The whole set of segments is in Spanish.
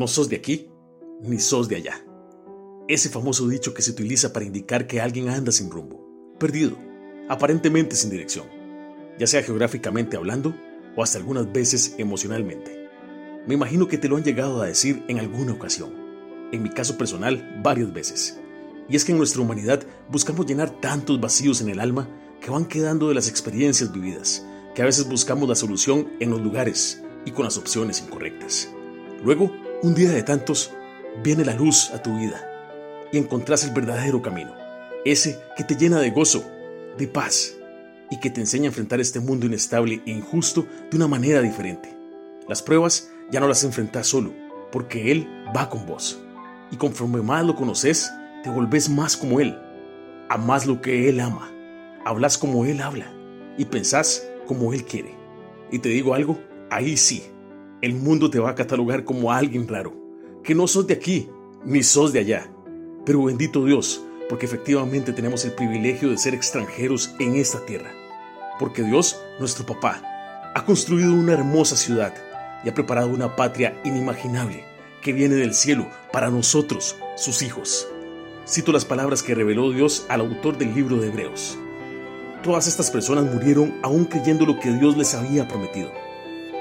no sos de aquí ni sos de allá. Ese famoso dicho que se utiliza para indicar que alguien anda sin rumbo, perdido, aparentemente sin dirección, ya sea geográficamente hablando o hasta algunas veces emocionalmente. Me imagino que te lo han llegado a decir en alguna ocasión, en mi caso personal varias veces. Y es que en nuestra humanidad buscamos llenar tantos vacíos en el alma que van quedando de las experiencias vividas, que a veces buscamos la solución en los lugares y con las opciones incorrectas. Luego, un día de tantos, viene la luz a tu vida y encontrás el verdadero camino, ese que te llena de gozo, de paz y que te enseña a enfrentar este mundo inestable e injusto de una manera diferente. Las pruebas ya no las enfrentas solo, porque Él va con vos. Y conforme más lo conoces, te volvés más como Él. Amás lo que Él ama, hablas como Él habla y pensás como Él quiere. Y te digo algo, ahí sí, el mundo te va a catalogar como alguien raro, que no sos de aquí, ni sos de allá. Pero bendito Dios, porque efectivamente tenemos el privilegio de ser extranjeros en esta tierra. Porque Dios, nuestro papá, ha construido una hermosa ciudad y ha preparado una patria inimaginable que viene del cielo para nosotros, sus hijos. Cito las palabras que reveló Dios al autor del libro de Hebreos. Todas estas personas murieron aún creyendo lo que Dios les había prometido.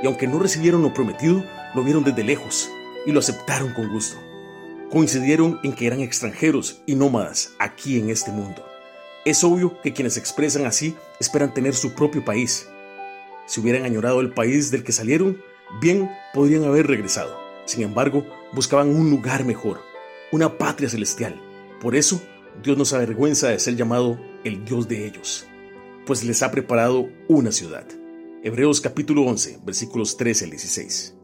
Y aunque no recibieron lo prometido, lo vieron desde lejos y lo aceptaron con gusto. Coincidieron en que eran extranjeros y nómadas aquí en este mundo. Es obvio que quienes expresan así esperan tener su propio país. Si hubieran añorado el país del que salieron, bien podrían haber regresado. Sin embargo, buscaban un lugar mejor, una patria celestial. Por eso, Dios nos avergüenza de ser llamado el Dios de ellos, pues les ha preparado una ciudad. Hebreos capítulo 11, versículos 13 al 16.